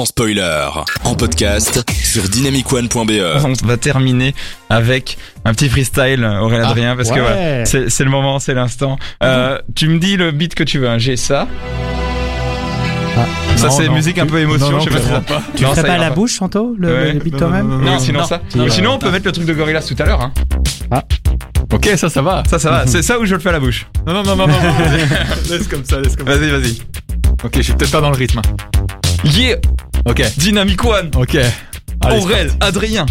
sans spoiler. En podcast sur dynamicone.be. On va terminer avec un petit freestyle, Aurélien Ah, Adrien, parce que voilà, c'est le moment, c'est l'instant. Euh, tu me dis le beat que tu veux. hein. J'ai ça. Ça Non, c'est musique un peu émotion. Non, non, je sais pas si ça- Tu Non, ferais ça pas à la bouche, Chanto, le, Ouais. le beat toi-même non, non, Non, Non, sinon non. ça. Si, sinon on peut mettre le truc de Gorillaz tout à l'heure. Hein. Ok, ça, ça va. Ça, ça va. C'est ça où je le fais à la bouche. Non, non, non, non, non. non. laisse comme ça, laisse comme ça. Vas-y, vas-y. Ok, je suis peut-être pas dans le rythme. hein. Yeah, Ok, Dynamic One. ok. Allez, Aurel. Adrien.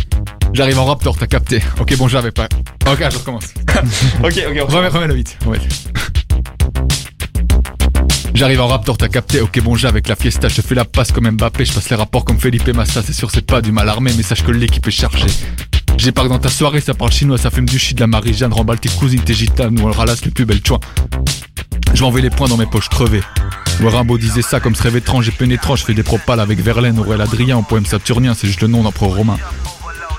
J'arrive en Raptor, t'as capté. Ok, bon, j'avais pas. Ok, je recommence. Ok, ok. on Remets, remets le vite. Ouais. J'arrive en Raptor, t'as capté. Ok, bon, j'ai avec la fiesta. Je fais la passe comme Mbappé. Je passe les rapports comme Felipe Massa. C'est sûr, c'est pas du mal armé, mais sache que l'équipe est chargée. Que dans ta soirée, ça parle chinois, ça fume du shit, de la Marie-Jeanne, remballe tes cousines, tes gitanes, ou on ralasse les plus belles choix. Je m'envoie les points dans mes poches crevées. Rimbaud disait ça comme ce rêve étrange et pénétrant. Je fais des propales avec Verlaine, Aurel Adrien, en poème saturnien, c'est juste le nom d'empereur romain.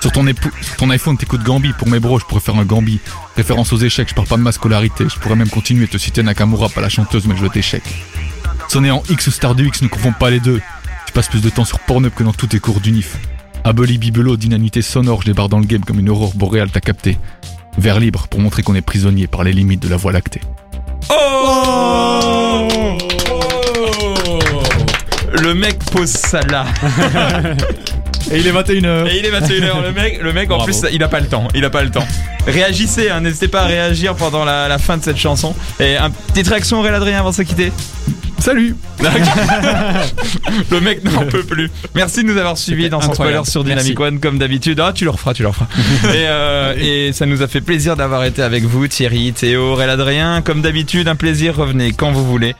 Sur ton, iPhone, t'écoutes Gambi. Pour mes bros, je pourrais faire un Gambi. Référence aux échecs, je parle pas de ma scolarité. Je pourrais même continuer te citer Nakamura, pas la chanteuse, mais le jeu d'échecs. Sonner en X ou Star du X, ne confond pas les deux. Tu passes plus de temps sur Pornhub que dans tous tes cours d'unif. Aboli Bibelot, dynamité sonore, je débarque dans le game comme une aurore boréale, t'as capté. Vers libre pour montrer qu'on est prisonnier par les limites de la voie lactée. Oh Le mec pose ça là. Et il est 21h. Et il est 21h. Le mec, le mec en plus, il a pas le temps. Il a pas le temps. Réagissez, hein, n'hésitez pas à réagir pendant la, la fin de cette chanson. Et un petite réaction, Aurélien Adrien, avant de se quitter? Salut Le mec n'en peut plus. Merci de nous avoir suivis dans Sans Spoiler sur Dynamic One comme d'habitude. Ah, tu le referas, tu le referas. et, euh, et ça nous a fait plaisir d'avoir été avec vous, Thierry, Théo, Aurélien Adrien. Comme d'habitude, un plaisir. Revenez quand vous voulez.